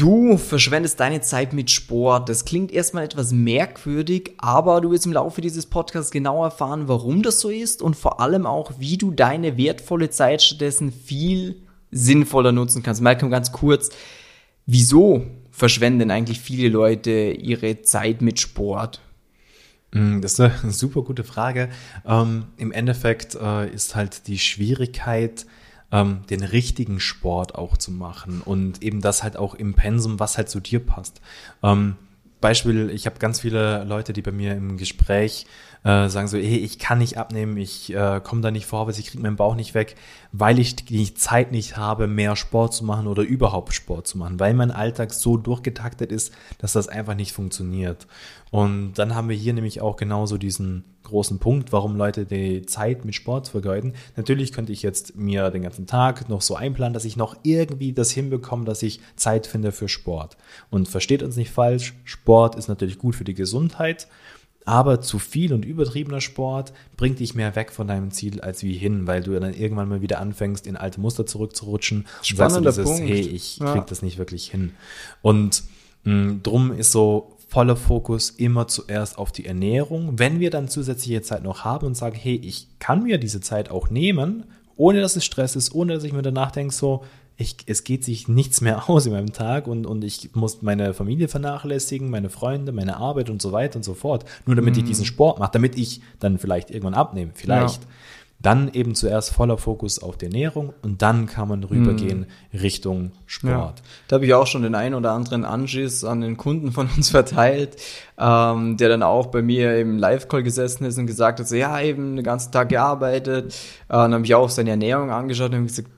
Du verschwendest deine Zeit mit Sport. Das klingt erstmal etwas merkwürdig, aber du wirst im Laufe dieses Podcasts genau erfahren, warum das so ist und vor allem auch, wie du deine wertvolle Zeit stattdessen viel sinnvoller nutzen kannst. Malcolm, ganz kurz, wieso verschwenden eigentlich viele Leute ihre Zeit mit Sport? Mm, das ist eine super gute Frage. Ähm, Im Endeffekt äh, ist halt die Schwierigkeit, ähm, den richtigen Sport auch zu machen und eben das halt auch im Pensum, was halt zu dir passt. Ähm, Beispiel, ich habe ganz viele Leute, die bei mir im Gespräch äh, sagen so, hey, ich kann nicht abnehmen, ich äh, komme da nicht vorwärts, ich kriege meinen Bauch nicht weg, weil ich die Zeit nicht habe, mehr Sport zu machen oder überhaupt Sport zu machen, weil mein Alltag so durchgetaktet ist, dass das einfach nicht funktioniert. Und dann haben wir hier nämlich auch genauso diesen großen Punkt, warum Leute die Zeit mit Sport vergeuden. Natürlich könnte ich jetzt mir den ganzen Tag noch so einplanen, dass ich noch irgendwie das hinbekomme, dass ich Zeit finde für Sport. Und versteht uns nicht falsch, Sport ist natürlich gut für die Gesundheit aber zu viel und übertriebener Sport bringt dich mehr weg von deinem Ziel als wie hin, weil du dann irgendwann mal wieder anfängst, in alte Muster zurückzurutschen Spannender und sagst du dieses, Punkt. hey, ich ja. krieg das nicht wirklich hin. Und mh, drum ist so voller Fokus immer zuerst auf die Ernährung. Wenn wir dann zusätzliche Zeit noch haben und sagen, hey, ich kann mir diese Zeit auch nehmen, ohne dass es Stress ist, ohne dass ich mir danach denke, so, ich, es geht sich nichts mehr aus in meinem Tag und, und ich muss meine Familie vernachlässigen, meine Freunde, meine Arbeit und so weiter und so fort. Nur damit mm. ich diesen Sport mache, damit ich dann vielleicht irgendwann abnehme, vielleicht. Ja. Dann eben zuerst voller Fokus auf die Ernährung und dann kann man rübergehen mm. Richtung Sport. Ja. Da habe ich auch schon den einen oder anderen Anschiss an den Kunden von uns verteilt, ähm, der dann auch bei mir im Live-Call gesessen ist und gesagt hat, so, ja, eben den ganzen Tag gearbeitet. Äh, dann habe ich auch seine Ernährung angeschaut und gesagt,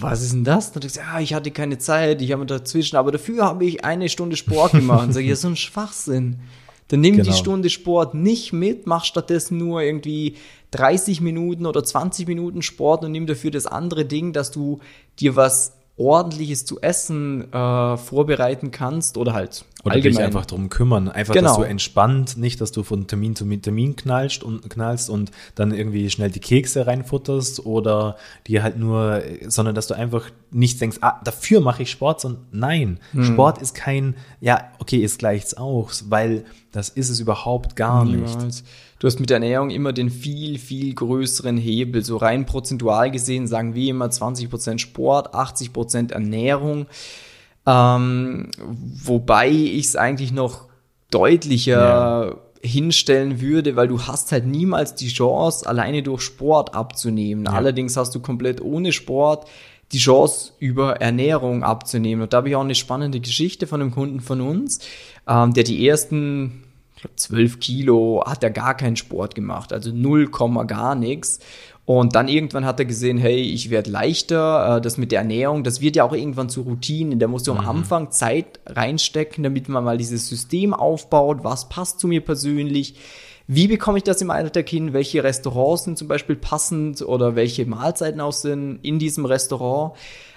was ist denn das? Dann ich gesagt, ja, ich hatte keine Zeit, ich habe dazwischen, aber dafür habe ich eine Stunde Sport gemacht. Und sage ich, ja, so ein Schwachsinn. Dann nimm genau. die Stunde Sport nicht mit, mach stattdessen nur irgendwie 30 Minuten oder 20 Minuten Sport und nimm dafür das andere Ding, dass du dir was ordentliches zu essen äh, vorbereiten kannst oder halt oder allgemein. dich einfach drum kümmern. Einfach, genau. dass du entspannt, nicht, dass du von Termin zu Termin knallst und knallst und dann irgendwie schnell die Kekse reinfutterst oder dir halt nur, sondern dass du einfach nicht denkst, ah, dafür mache ich Sport, sondern nein, hm. Sport ist kein, ja, okay, ist gleich's auch, weil das ist es überhaupt gar Niemals. nicht du hast mit der Ernährung immer den viel, viel größeren Hebel. So rein prozentual gesehen sagen wir immer 20% Sport, 80% Ernährung. Ähm, wobei ich es eigentlich noch deutlicher ja. hinstellen würde, weil du hast halt niemals die Chance, alleine durch Sport abzunehmen. Ja. Allerdings hast du komplett ohne Sport die Chance, über Ernährung abzunehmen. Und da habe ich auch eine spannende Geschichte von einem Kunden von uns, ähm, der die ersten ich glaube, 12 Kilo, hat er gar keinen Sport gemacht, also 0, gar nichts. Und dann irgendwann hat er gesehen, hey, ich werde leichter, äh, das mit der Ernährung, das wird ja auch irgendwann zu Routinen. Da musst du am mhm. Anfang Zeit reinstecken, damit man mal dieses System aufbaut, was passt zu mir persönlich. Wie bekomme ich das im Alltag hin? Welche Restaurants sind zum Beispiel passend oder welche Mahlzeiten auch sind in diesem Restaurant?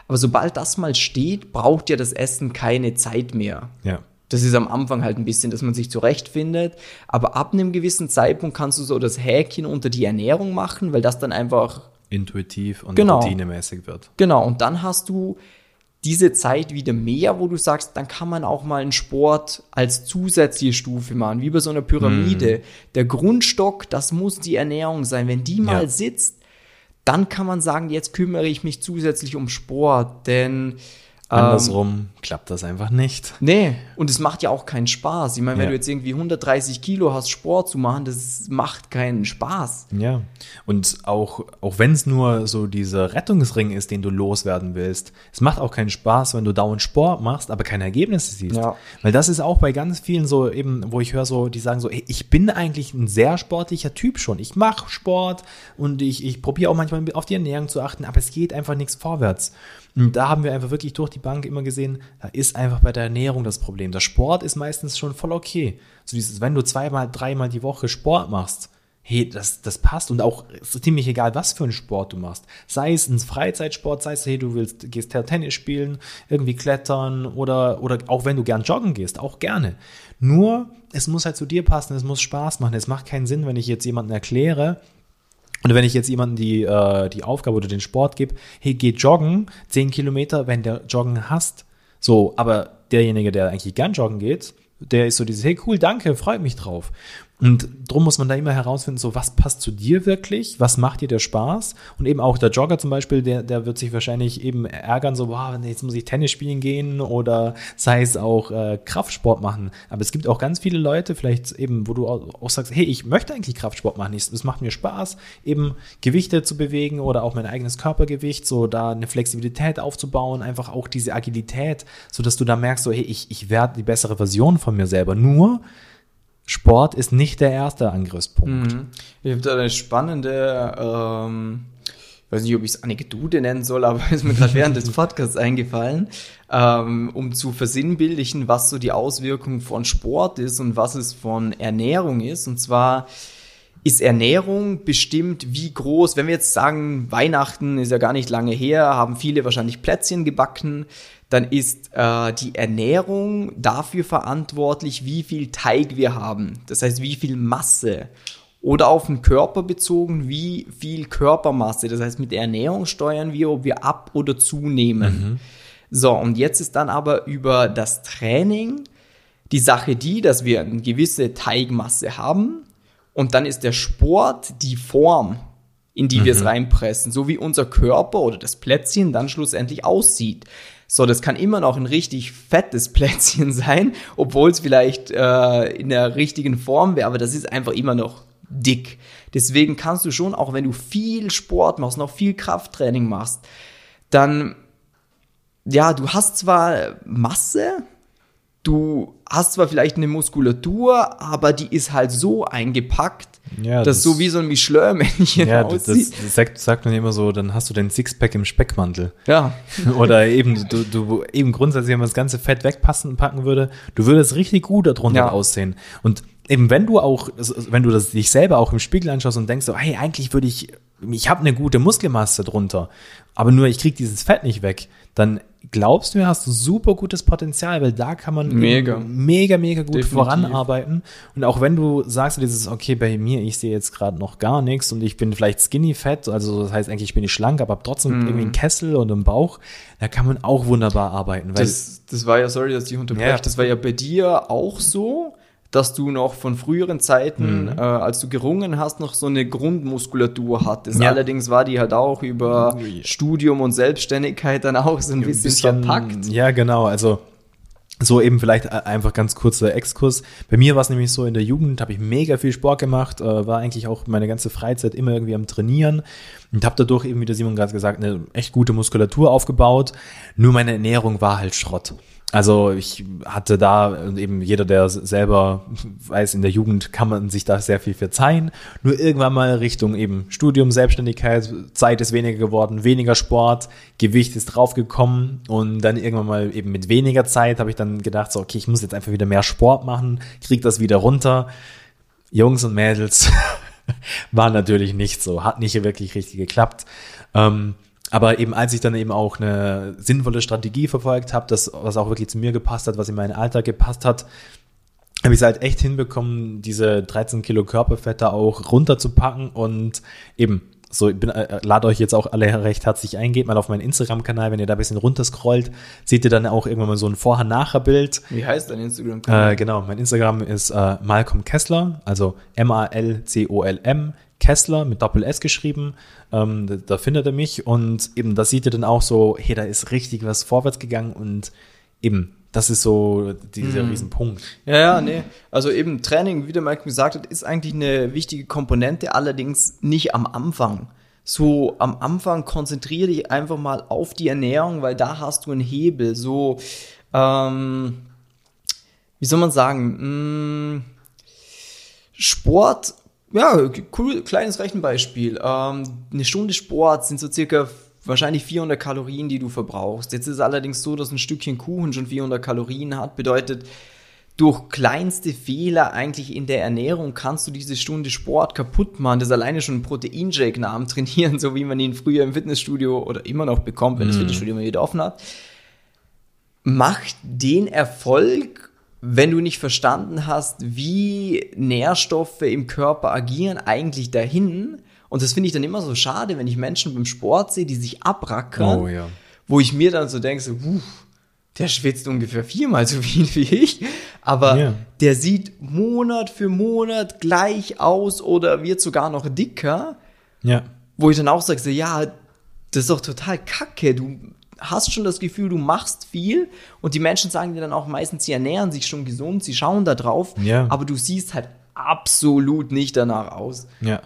Aber sobald das mal steht, braucht ja das Essen keine Zeit mehr. Ja. Das ist am Anfang halt ein bisschen, dass man sich zurechtfindet. Aber ab einem gewissen Zeitpunkt kannst du so das Häkchen unter die Ernährung machen, weil das dann einfach intuitiv und genau, routinemäßig wird. Genau. Und dann hast du diese Zeit wieder mehr, wo du sagst, dann kann man auch mal einen Sport als zusätzliche Stufe machen, wie bei so einer Pyramide. Mm. Der Grundstock, das muss die Ernährung sein. Wenn die mal ja. sitzt, dann kann man sagen, jetzt kümmere ich mich zusätzlich um Sport, denn Andersrum ähm, klappt das einfach nicht. Nee, und es macht ja auch keinen Spaß. Ich meine, wenn ja. du jetzt irgendwie 130 Kilo hast, Sport zu machen, das macht keinen Spaß. Ja, und auch, auch wenn es nur so dieser Rettungsring ist, den du loswerden willst, es macht auch keinen Spaß, wenn du dauernd Sport machst, aber keine Ergebnisse siehst. Ja. Weil das ist auch bei ganz vielen so eben, wo ich höre so, die sagen so, ey, ich bin eigentlich ein sehr sportlicher Typ schon. Ich mache Sport und ich, ich probiere auch manchmal auf die Ernährung zu achten, aber es geht einfach nichts vorwärts. Und da haben wir einfach wirklich durch die Bank immer gesehen, da ist einfach bei der Ernährung das Problem. Der Sport ist meistens schon voll okay. So dieses, wenn du zweimal, dreimal die Woche Sport machst, hey, das, das passt und auch ist ziemlich egal, was für einen Sport du machst. Sei es ein Freizeitsport, sei es, hey, du willst, gehst Tennis spielen, irgendwie klettern oder, oder auch wenn du gern joggen gehst, auch gerne. Nur, es muss halt zu dir passen, es muss Spaß machen. Es macht keinen Sinn, wenn ich jetzt jemanden erkläre, und wenn ich jetzt jemandem die, äh, die Aufgabe oder den Sport gebe, hey, geh joggen, 10 Kilometer, wenn der Joggen hasst, So, aber derjenige, der eigentlich gern joggen geht, der ist so dieses, hey cool, danke, freut mich drauf. Und drum muss man da immer herausfinden, so was passt zu dir wirklich, was macht dir der Spaß? Und eben auch der Jogger zum Beispiel, der, der wird sich wahrscheinlich eben ärgern, so, wow, jetzt muss ich Tennis spielen gehen oder sei es auch äh, Kraftsport machen. Aber es gibt auch ganz viele Leute, vielleicht eben, wo du auch, auch sagst, hey, ich möchte eigentlich Kraftsport machen, es macht mir Spaß, eben Gewichte zu bewegen oder auch mein eigenes Körpergewicht, so da eine Flexibilität aufzubauen, einfach auch diese Agilität, so dass du da merkst, so, hey, ich, ich werde die bessere Version von mir selber. Nur, Sport ist nicht der erste Angriffspunkt. Mhm. Ich habe da eine spannende, ähm, weiß nicht, ob ich es Anekdote nennen soll, aber ist mir gerade während des Podcasts eingefallen, ähm, um zu versinnbildlichen, was so die Auswirkung von Sport ist und was es von Ernährung ist. Und zwar ist Ernährung bestimmt, wie groß, wenn wir jetzt sagen, Weihnachten ist ja gar nicht lange her, haben viele wahrscheinlich Plätzchen gebacken dann ist äh, die Ernährung dafür verantwortlich, wie viel Teig wir haben. Das heißt, wie viel Masse. Oder auf den Körper bezogen, wie viel Körpermasse. Das heißt, mit der Ernährung steuern wir, ob wir ab oder zunehmen. Mhm. So, und jetzt ist dann aber über das Training die Sache die, dass wir eine gewisse Teigmasse haben. Und dann ist der Sport die Form, in die mhm. wir es reinpressen. So wie unser Körper oder das Plätzchen dann schlussendlich aussieht. So, das kann immer noch ein richtig fettes Plätzchen sein, obwohl es vielleicht äh, in der richtigen Form wäre, aber das ist einfach immer noch dick. Deswegen kannst du schon, auch wenn du viel Sport machst, noch viel Krafttraining machst, dann, ja, du hast zwar Masse, du hast zwar vielleicht eine Muskulatur, aber die ist halt so eingepackt, ja, das, das so wie so ein Michelin-Männchen ja, aussieht. Das, das sagt, sagt, man immer so, dann hast du dein Sixpack im Speckmantel. Ja. Oder eben, du, du, eben grundsätzlich, wenn man das ganze Fett wegpassen packen würde, du würdest richtig gut darunter ja. aussehen. Und eben wenn du auch, wenn du das dich selber auch im Spiegel anschaust und denkst so, hey, eigentlich würde ich, ich habe eine gute Muskelmasse drunter, aber nur ich krieg dieses Fett nicht weg, dann glaubst du mir, hast du super gutes Potenzial, weil da kann man mega, mega, mega gut Definitiv. voranarbeiten. Und auch wenn du sagst, dieses, okay, bei mir, ich sehe jetzt gerade noch gar nichts und ich bin vielleicht skinny fett, also das heißt eigentlich, ich bin nicht schlank, aber habe trotzdem mm. irgendwie einen Kessel und einen Bauch, da kann man auch wunderbar arbeiten. das, das war ja, sorry, dass ich unterbreche, ja. das war ja bei dir auch so dass du noch von früheren Zeiten, mhm. äh, als du gerungen hast, noch so eine Grundmuskulatur hattest. Ja. Allerdings war die halt auch über Studium und Selbstständigkeit dann auch so ein bisschen, bisschen verpackt. Ja, genau. Also so eben vielleicht äh, einfach ganz kurzer Exkurs. Bei mir war es nämlich so, in der Jugend habe ich mega viel Sport gemacht, äh, war eigentlich auch meine ganze Freizeit immer irgendwie am Trainieren und habe dadurch eben, wie der Simon gerade gesagt, eine echt gute Muskulatur aufgebaut. Nur meine Ernährung war halt Schrott. Also ich hatte da eben jeder, der selber weiß, in der Jugend kann man sich da sehr viel verzeihen. Nur irgendwann mal Richtung eben Studium, Selbstständigkeit, Zeit ist weniger geworden, weniger Sport, Gewicht ist draufgekommen und dann irgendwann mal eben mit weniger Zeit habe ich dann gedacht, so okay, ich muss jetzt einfach wieder mehr Sport machen, krieg das wieder runter. Jungs und Mädels war natürlich nicht so, hat nicht wirklich richtig geklappt. Ähm, aber eben als ich dann eben auch eine sinnvolle Strategie verfolgt habe, das, was auch wirklich zu mir gepasst hat, was in meinen Alltag gepasst hat, habe ich es halt echt hinbekommen, diese 13 Kilo Körperfette auch runterzupacken und eben so, ich bin, äh, lade euch jetzt auch alle recht herzlich ein, geht mal auf meinen Instagram-Kanal, wenn ihr da ein bisschen runterscrollt, seht ihr dann auch irgendwann mal so ein Vorher-Nachher-Bild. Wie heißt dein Instagram-Kanal? Äh, genau, mein Instagram ist äh, Malcolm Kessler, also M-A-L-C-O-L-M, Kessler mit Doppel S geschrieben. Ähm, da, da, findet er mich und eben da sieht er dann auch so, hey, da ist richtig was vorwärts gegangen und eben, das ist so dieser mhm. Riesenpunkt. Ja, ja, nee. Also eben Training, wie der Mike gesagt hat, ist eigentlich eine wichtige Komponente, allerdings nicht am Anfang. So am Anfang konzentriere dich einfach mal auf die Ernährung, weil da hast du einen Hebel. So, ähm, wie soll man sagen, mh, mm, Sport ja, cool, kleines Rechenbeispiel. Ähm, eine Stunde Sport sind so circa wahrscheinlich 400 Kalorien, die du verbrauchst. Jetzt ist es allerdings so, dass ein Stückchen Kuchen schon 400 Kalorien hat. Bedeutet, durch kleinste Fehler eigentlich in der Ernährung kannst du diese Stunde Sport kaputt machen. Das ist alleine schon ein Proteinshake nach dem Trainieren, so wie man ihn früher im Fitnessstudio oder immer noch bekommt, wenn mm. das mhm. Fitnessstudio mal wieder offen hat. Macht den Erfolg wenn du nicht verstanden hast, wie Nährstoffe im Körper agieren, eigentlich dahin. Und das finde ich dann immer so schade, wenn ich Menschen beim Sport sehe, die sich abrackern, oh, ja. wo ich mir dann so denke, so, wuh, der schwitzt ungefähr viermal so viel wie ich, aber Ja. der sieht Monat für Monat gleich aus oder wird sogar noch dicker, Ja. wo ich dann auch sage, so, ja, das ist doch total kacke, du hast schon das Gefühl, du machst viel und die Menschen sagen dir dann auch meistens, sie ernähren sich schon gesund, sie schauen da drauf, Ja. aber du siehst halt absolut nicht danach aus. Ja.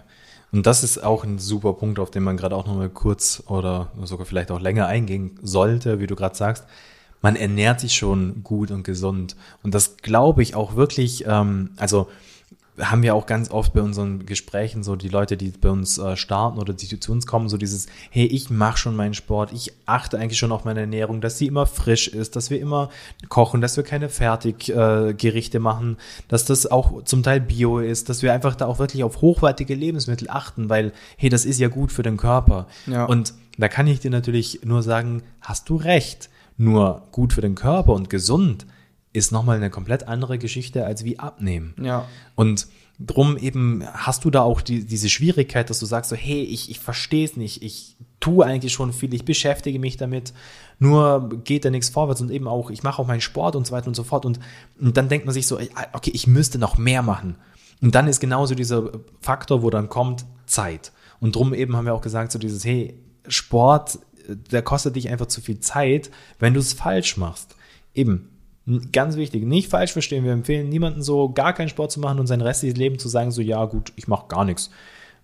Und das ist auch ein super Punkt, auf den man gerade auch nochmal kurz oder sogar vielleicht auch länger eingehen sollte, wie du gerade sagst. Man ernährt sich schon gut und gesund. Und das glaube ich auch wirklich, ähm, also haben wir auch ganz oft bei unseren Gesprächen so die Leute, die bei uns äh, starten oder die zu uns kommen, so dieses, hey, ich mache schon meinen Sport, ich achte eigentlich schon auf meine Ernährung, dass sie immer frisch ist, dass wir immer kochen, dass wir keine Fertiggerichte äh, machen, dass das auch zum Teil Bio ist, dass wir einfach da auch wirklich auf hochwertige Lebensmittel achten, weil, hey, das ist ja gut für den Körper. Ja. Und da kann ich dir natürlich nur sagen, hast du recht. Nur gut für den Körper und gesund ist nochmal eine komplett andere Geschichte als wie abnehmen. Ja. Und drum eben hast du da auch die, diese Schwierigkeit, dass du sagst so, hey, ich, ich verstehe es nicht, ich tue eigentlich schon viel, ich beschäftige mich damit, nur geht da nichts vorwärts und eben auch, ich mache auch meinen Sport und so weiter und so fort. Und, und dann denkt man sich so, ey, okay, ich müsste noch mehr machen. Und dann ist genauso dieser Faktor, wo dann kommt, Zeit. Und drum eben haben wir auch gesagt, so dieses, hey, Sport, äh, der kostet dich einfach zu viel Zeit, wenn du es falsch machst. Eben, Ganz wichtig, nicht falsch verstehen. Wir empfehlen niemanden so gar keinen Sport zu machen und sein restliches Leben zu sagen, so ja gut, ich mache gar nichts.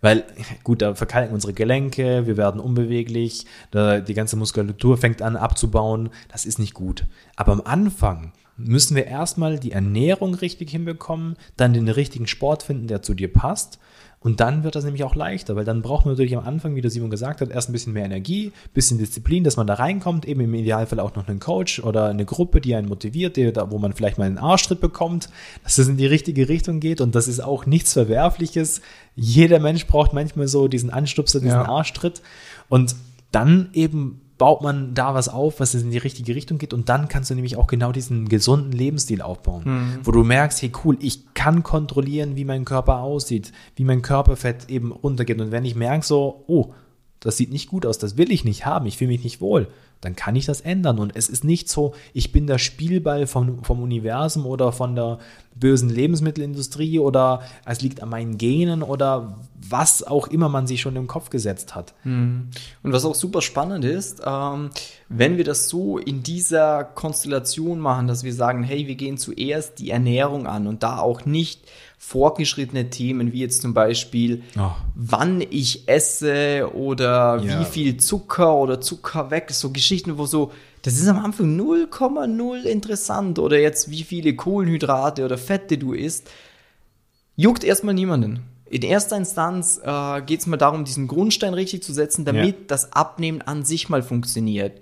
Weil, gut, da verkalken unsere Gelenke, wir werden unbeweglich, die ganze Muskulatur fängt an abzubauen. Das ist nicht gut. Aber am Anfang müssen wir erstmal die Ernährung richtig hinbekommen, dann den richtigen Sport finden, der zu dir passt. Und dann wird das nämlich auch leichter, weil dann braucht man natürlich am Anfang, wie der Simon gesagt hat, erst ein bisschen mehr Energie, bisschen Disziplin, dass man da reinkommt, eben im Idealfall auch noch einen Coach oder eine Gruppe, die einen motiviert, die, da, wo man vielleicht mal einen Arschtritt bekommt, dass das in die richtige Richtung geht und das ist auch nichts Verwerfliches. Jeder Mensch braucht manchmal so diesen Anstupser, diesen Ja. Arschtritt und dann eben baut man da was auf, was in die richtige Richtung geht und dann kannst du nämlich auch genau diesen gesunden Lebensstil aufbauen, wo du merkst, hey cool, ich kann kontrollieren, wie mein Körper aussieht, wie mein Körperfett eben runtergeht. Und wenn ich merke so, oh, das sieht nicht gut aus, das will ich nicht haben, ich fühle mich nicht wohl, dann kann ich das ändern. Und es ist nicht so, ich bin der Spielball vom, vom Universum oder von der bösen Lebensmittelindustrie oder es liegt an meinen Genen oder was auch immer man sich schon im Kopf gesetzt hat. Und was auch super spannend ist, ähm, wenn wir das so in dieser Konstellation machen, dass wir sagen, hey, wir gehen zuerst die Ernährung an und da auch nicht fortgeschrittene Themen wie jetzt zum Beispiel, Oh. wann ich esse oder Ja. wie viel Zucker oder Zucker weg, so Geschichten, wo so, das ist am Anfang 0,0 interessant oder jetzt wie viele Kohlenhydrate oder Fette du isst, juckt erstmal niemanden. In erster Instanz äh, geht es mal darum, diesen Grundstein richtig zu setzen, damit Ja. das Abnehmen an sich mal funktioniert.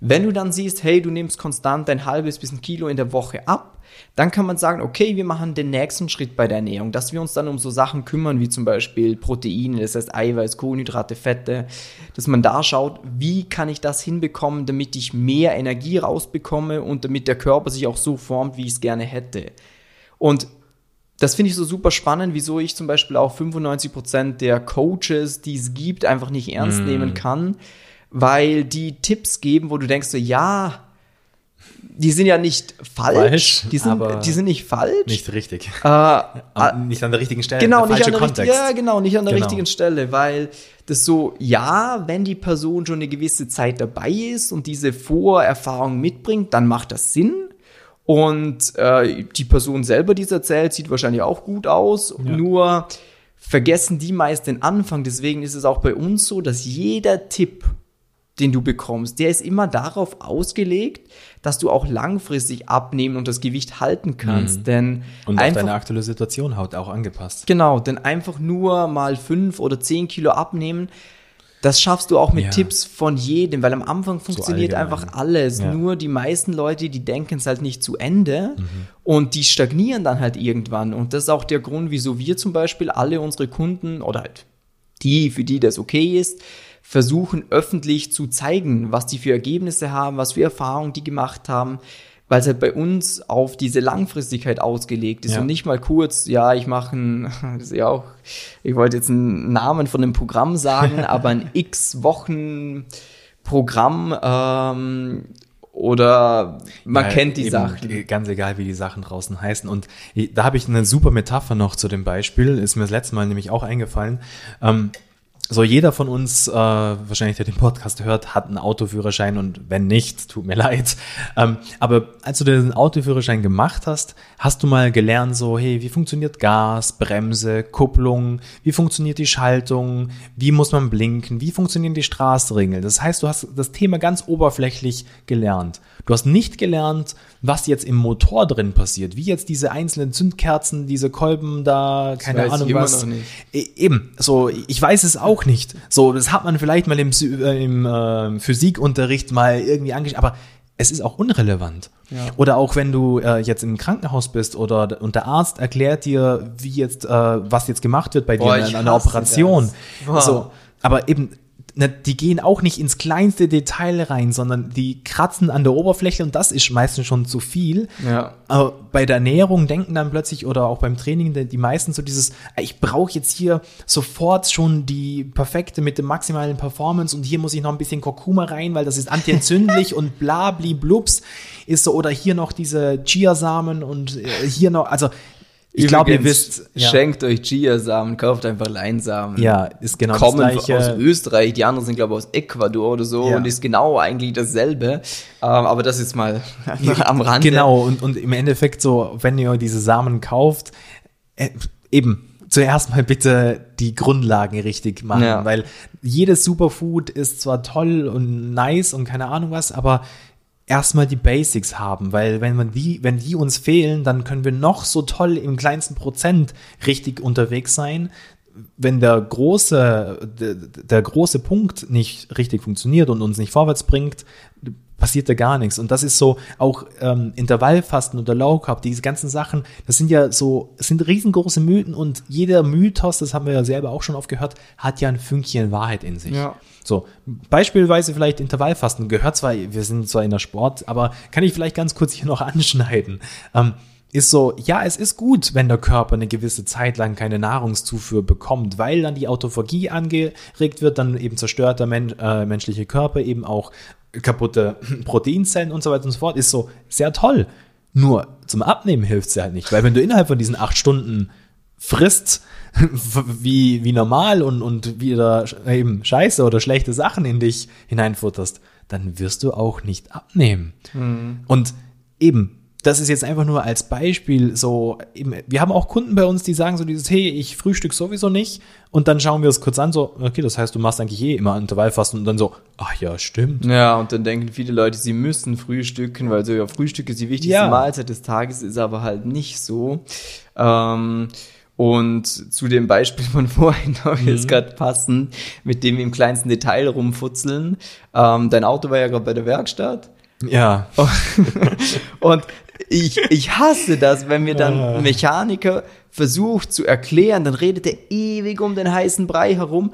Wenn du dann siehst, hey, du nimmst konstant ein halbes bis ein Kilo in der Woche ab, dann kann man sagen, okay, wir machen den nächsten Schritt bei der Ernährung, dass wir uns dann um so Sachen kümmern, wie zum Beispiel Proteine, das heißt Eiweiß, Kohlenhydrate, Fette, dass man da schaut, wie kann ich das hinbekommen, damit ich mehr Energie rausbekomme und damit der Körper sich auch so formt, wie ich es gerne hätte. Und das finde ich so super spannend, wieso ich zum Beispiel auch 95% der Coaches, die es gibt, einfach nicht ernst nehmen kann, weil die Tipps geben, wo du denkst so, ja, die sind ja nicht falsch, Falsch, die, sind, die sind nicht falsch. Nicht richtig. äh, Am- nicht an der richtigen Stelle. Genau, der nicht an der Kontext. ja, genau, nicht an der Genau. richtigen Stelle, weil das so, ja, wenn die Person schon eine gewisse Zeit dabei ist und diese Vorerfahrung mitbringt, dann macht das Sinn. Und äh, die Person selber, die es erzählt, sieht wahrscheinlich auch gut aus. Ja. Nur vergessen die meist den Anfang. Deswegen ist es auch bei uns so, dass jeder Tipp, den du bekommst, der ist immer darauf ausgelegt, dass du auch langfristig abnehmen und das Gewicht halten kannst. Denn Mhm. Und auf einfach deine aktuelle Situation haut auch angepasst. Genau, denn einfach nur mal fünf oder zehn Kilo abnehmen, das schaffst du auch mit Ja. Tipps von jedem, weil am Anfang funktioniert allgemein. einfach alles. Ja. Nur die meisten Leute, die denken es halt nicht zu Ende Mhm. und die stagnieren dann halt irgendwann. Und das ist auch der Grund, wieso wir zum Beispiel alle unsere Kunden oder halt die, für die das okay ist, versuchen öffentlich zu zeigen, was die für Ergebnisse haben, was für Erfahrungen die gemacht haben, weil es halt bei uns auf diese Langfristigkeit ausgelegt ist Ja. und nicht mal kurz, ja, ich mache ein, das ist ja auch, ich wollte jetzt einen Namen von einem Programm sagen, aber ein x Wochen Programm ähm, oder man Ja, kennt die eben, Sachen. Ganz egal, wie die Sachen draußen heißen. Und da habe ich eine super Metapher noch zu dem Beispiel. Ist mir das letzte Mal nämlich auch eingefallen. Ähm, so jeder von uns, äh, wahrscheinlich der den Podcast hört, hat einen Autoführerschein und wenn nicht, tut mir leid. Ähm, aber als du den Autoführerschein gemacht hast, hast du mal gelernt, so, hey, wie funktioniert Gas, Bremse, Kupplung, wie funktioniert die Schaltung, wie muss man blinken, wie funktionieren die Straßenringel. Das heißt, du hast das Thema ganz oberflächlich gelernt. Du hast nicht gelernt, was jetzt im Motor drin passiert, wie jetzt diese einzelnen Zündkerzen, diese Kolben da, keine Ahnung was. E- Eben, so, ich weiß es auch nicht. So, das hat man vielleicht mal im, äh, im äh, Physikunterricht mal irgendwie angeschaut, aber es ist auch unrelevant. Ja. Oder auch wenn du äh, jetzt im Krankenhaus bist oder und der Arzt erklärt dir, wie jetzt, äh, was jetzt gemacht wird bei Boah, dir in einer Operation. Boah. So, aber eben, ne, die gehen auch nicht ins kleinste Detail rein, sondern die kratzen an der Oberfläche und das ist meistens schon zu viel. Ja. Aber bei der Ernährung denken dann plötzlich oder auch beim Training die die meisten so dieses, ich brauche jetzt hier sofort schon die perfekte mit dem maximalen Performance und hier muss ich noch ein bisschen Kurkuma rein, weil das ist antientzündlich und bla bli blups ist so oder hier noch diese Chiasamen und äh, hier noch, also ich glaube, ihr wisst, ja, Schenkt euch Chiasamen, kauft einfach Leinsamen. ja, ist genau kommen das gleiche. aus Österreich, die anderen sind, glaube ich, aus Ecuador oder so Ja. und ist genau eigentlich dasselbe. Ähm, aber das ist mal am Rande. Genau, und, und im Endeffekt so, wenn ihr diese Samen kauft, äh, eben zuerst mal bitte die Grundlagen richtig machen, Ja. weil jedes Superfood ist zwar toll und nice und keine Ahnung was, aber erstmal die Basics haben, weil wenn man die, wenn die uns fehlen, dann können wir noch so toll im kleinsten Prozent richtig unterwegs sein. Wenn der große, der, der große Punkt nicht richtig funktioniert und uns nicht vorwärts bringt, passiert da gar nichts. Und das ist so auch ähm, Intervallfasten oder Low Carb, diese ganzen Sachen, das sind ja so, es sind riesengroße Mythen und jeder Mythos, das haben wir ja selber auch schon oft gehört, hat ja ein Fünkchen Wahrheit in sich. Ja. So, beispielsweise vielleicht Intervallfasten gehört zwar, wir sind zwar in der Sport, aber kann ich vielleicht ganz kurz hier noch anschneiden. Ähm, ist so, ja, es ist gut, wenn der Körper eine gewisse Zeit lang keine Nahrungszufuhr bekommt, weil dann die Autophagie angeregt wird, dann eben zerstört der Men äh, menschliche Körper eben auch kaputte Proteinzellen und so weiter und so fort. Ist so sehr toll. Nur zum Abnehmen hilft es ja halt nicht, weil wenn du innerhalb von diesen acht Stunden frisst, wie, wie normal und, und wieder eben scheiße oder schlechte Sachen in dich hineinfutterst, dann wirst du auch nicht abnehmen. Und eben, das ist jetzt einfach nur als Beispiel so, wir haben auch Kunden bei uns, die sagen so dieses, hey, ich frühstück sowieso nicht und dann schauen wir es kurz an, so, okay, das heißt, du machst eigentlich eh immer Intervallfasten und dann so, ach ja, stimmt. Ja, und dann denken viele Leute, sie müssen frühstücken, weil so ja, Frühstück ist die wichtigste Ja. Mahlzeit des Tages, ist aber halt nicht so. Ähm, und zu dem Beispiel von vorhin habe ich Mhm. jetzt gerade passend, mit dem im kleinsten Detail rumfutzeln. Ähm, dein Auto war ja gerade bei der Werkstatt. Ja, Und ich, ich hasse das, wenn mir dann Ah. ein Mechaniker versucht zu erklären, dann redet er ewig um den heißen Brei herum,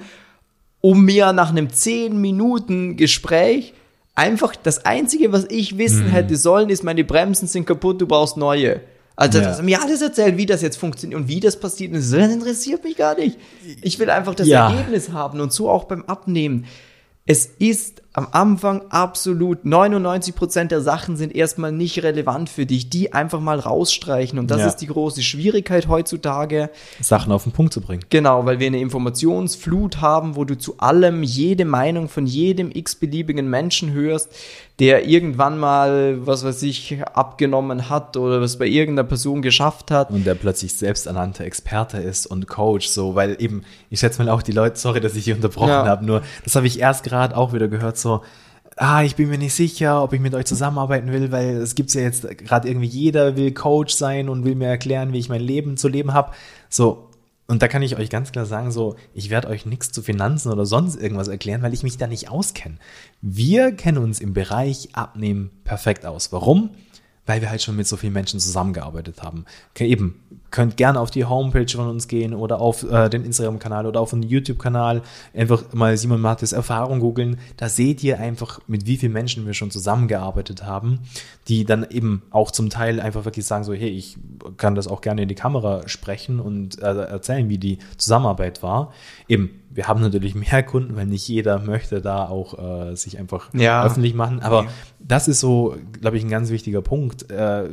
um mir nach einem 10 Minuten Gespräch einfach das Einzige, was ich Mhm. wissen hätte sollen, ist, meine Bremsen sind kaputt, du brauchst neue. Also, Ja. das hat mir alles erzählt, wie das jetzt funktioniert und wie das passiert. Das interessiert mich gar nicht. Ich will einfach das Ja. Ergebnis haben und so auch beim Abnehmen. Es ist am Anfang absolut 99% der Sachen sind erstmal nicht relevant für dich, die einfach mal rausstreichen. Und das Ja. ist die große Schwierigkeit heutzutage. Sachen auf den Punkt zu bringen. Genau, weil wir eine Informationsflut haben, wo du zu allem jede Meinung von jedem x-beliebigen Menschen hörst, der irgendwann mal, was weiß ich, abgenommen hat oder was bei irgendeiner Person geschafft hat. und der plötzlich selbsternannter Experte ist und Coach, so, weil eben, ich schätze mal auch die Leute, sorry, dass ich hier unterbrochen Ja. habe, nur das habe ich erst gerade auch wieder gehört, so, ah, ich bin mir nicht sicher, ob ich mit euch zusammenarbeiten will, weil es gibt's ja jetzt gerade irgendwie, jeder will Coach sein und will mir erklären, wie ich mein Leben zu leben habe, so, und da kann ich euch ganz klar sagen, so, ich werde euch nichts zu Finanzen oder sonst irgendwas erklären, weil ich mich da nicht auskenne. Wir kennen uns im Bereich Abnehmen perfekt aus. Warum? Weil wir halt schon mit so vielen Menschen zusammengearbeitet haben. Okay, eben, könnt gerne auf die Homepage von uns gehen oder auf äh, den Instagram-Kanal oder auf den YouTube-Kanal. Einfach mal Simon Mattes Erfahrung googeln. Da seht ihr einfach, mit wie vielen Menschen wir schon zusammengearbeitet haben, die dann eben auch zum Teil einfach wirklich sagen so, hey, ich kann das auch gerne in die Kamera sprechen und äh, erzählen, wie die Zusammenarbeit war. Eben, wir haben natürlich mehr Kunden, weil nicht jeder möchte da auch äh, sich einfach Ja. öffentlich machen. Aber Nee. das ist so, glaube ich, ein ganz wichtiger Punkt. Äh,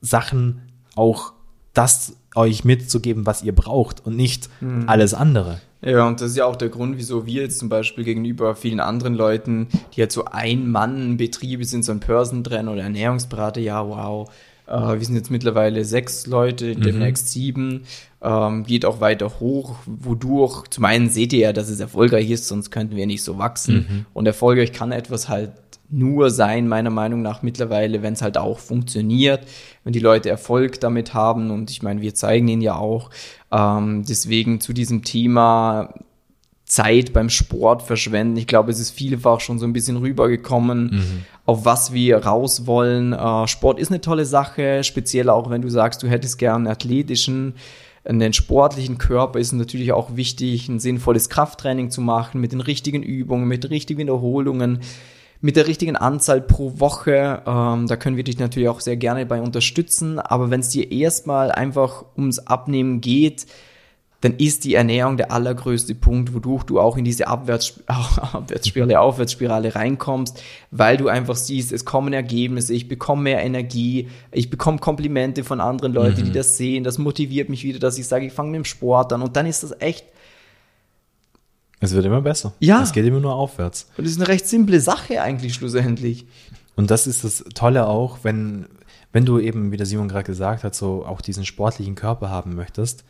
Sachen auch das euch mitzugeben, was ihr braucht und nicht Mhm. alles andere. Ja, und das ist ja auch der Grund, wieso wir jetzt zum Beispiel gegenüber vielen anderen Leuten, die halt so Ein-Mann-Betriebe sind, so ein Person-Trainer oder Ernährungsberater, ja, wow. Äh, wir sind jetzt mittlerweile sechs Leute, demnächst sieben. Ähm, geht auch weiter hoch, wodurch, zum einen seht ihr ja, dass es erfolgreich ist, sonst könnten wir nicht so wachsen. Und erfolgreich kann etwas halt nur sein, meiner Meinung nach mittlerweile, wenn es halt auch funktioniert, wenn die Leute Erfolg damit haben. Und ich meine, wir zeigen ihn ja auch. Ähm, deswegen zu diesem Thema Zeit beim Sport verschwenden. Ich glaube, es ist vielfach schon so ein bisschen rübergekommen, auf was wir raus wollen. Äh, Sport ist eine tolle Sache, speziell auch wenn du sagst, du hättest gern einen athletischen, einen sportlichen Körper, ist natürlich auch wichtig, ein sinnvolles Krafttraining zu machen mit den richtigen Übungen, mit den richtigen Wiederholungen mit der richtigen Anzahl pro Woche. Ähm, da können wir dich natürlich auch sehr gerne bei unterstützen. Aber wenn es dir erstmal einfach ums Abnehmen geht, dann ist die Ernährung der allergrößte Punkt, wodurch du auch in diese Abwärts Abwärtsspirale, Aufwärtsspirale reinkommst, weil du einfach siehst, es kommen Ergebnisse, ich bekomme mehr Energie, ich bekomme Komplimente von anderen Leuten, die das sehen, das motiviert mich wieder, dass ich sage, ich fange mit dem Sport an und dann ist das echt Es wird immer besser. Ja. Es geht immer nur aufwärts. Und das ist eine recht simple Sache eigentlich schlussendlich. Und das ist das Tolle auch, wenn, wenn du eben, wie der Simon gerade gesagt hat, so auch diesen sportlichen Körper haben möchtest,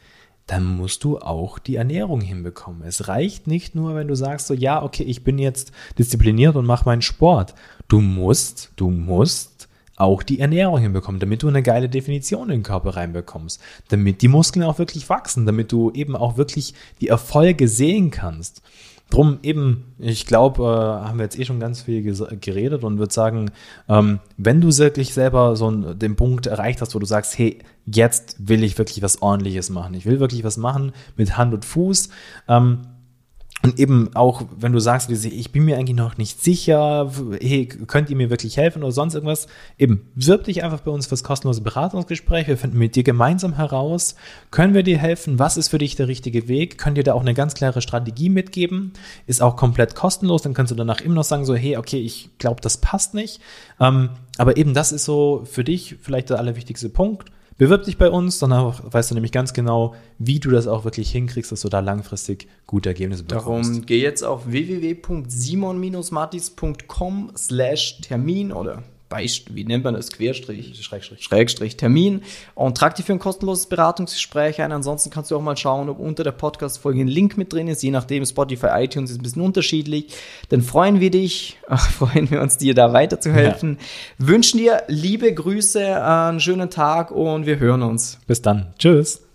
dann musst du auch die Ernährung hinbekommen. Es reicht nicht nur, wenn du sagst so, ja, okay, ich bin jetzt diszipliniert und mache meinen Sport. Du musst, du musst auch die Ernährung hinbekommen, damit du eine geile Definition in den Körper reinbekommst, damit die Muskeln auch wirklich wachsen, damit du eben auch wirklich die Erfolge sehen kannst. Drum eben, ich glaube, äh, haben wir jetzt eh schon ganz viel geredet und würde sagen, ähm, wenn du wirklich selber so den Punkt erreicht hast, wo du sagst, hey, jetzt will ich wirklich was ordentliches machen. Ich will wirklich was machen mit Hand und Fuß. Ähm, und eben auch, wenn du sagst, ich bin mir eigentlich noch nicht sicher, hey, könnt ihr mir wirklich helfen oder sonst irgendwas, eben, wirb dich einfach bei uns fürs kostenlose Beratungsgespräch. Wir finden mit dir gemeinsam heraus, können wir dir helfen, was ist für dich der richtige Weg, können dir da auch eine ganz klare Strategie mitgeben, ist auch komplett kostenlos, dann kannst du danach immer noch sagen, so, hey, okay, ich glaube, das passt nicht. Ähm, aber eben, das ist so für dich vielleicht der allerwichtigste Punkt. Bewirb dich bei uns, dann weißt du nämlich ganz genau, wie du das auch wirklich hinkriegst, dass du da langfristig gute Ergebnisse bekommst. Darum geh jetzt auf www.simon-matis.com slash Termin oder Beist wie nennt man das? Querstrich? Schrägstrich. Schrägstrich Termin und trag dich für ein kostenloses Beratungsgespräch ein. Ansonsten kannst du auch mal schauen, ob unter der Podcast-Folge ein Link mit drin ist. Je nachdem, Spotify, iTunes ist ein bisschen unterschiedlich. Dann freuen wir dich, äh, freuen wir uns, dir da weiterzuhelfen. Wünschen dir liebe Grüße, einen schönen Tag und wir hören uns. Bis dann. Tschüss.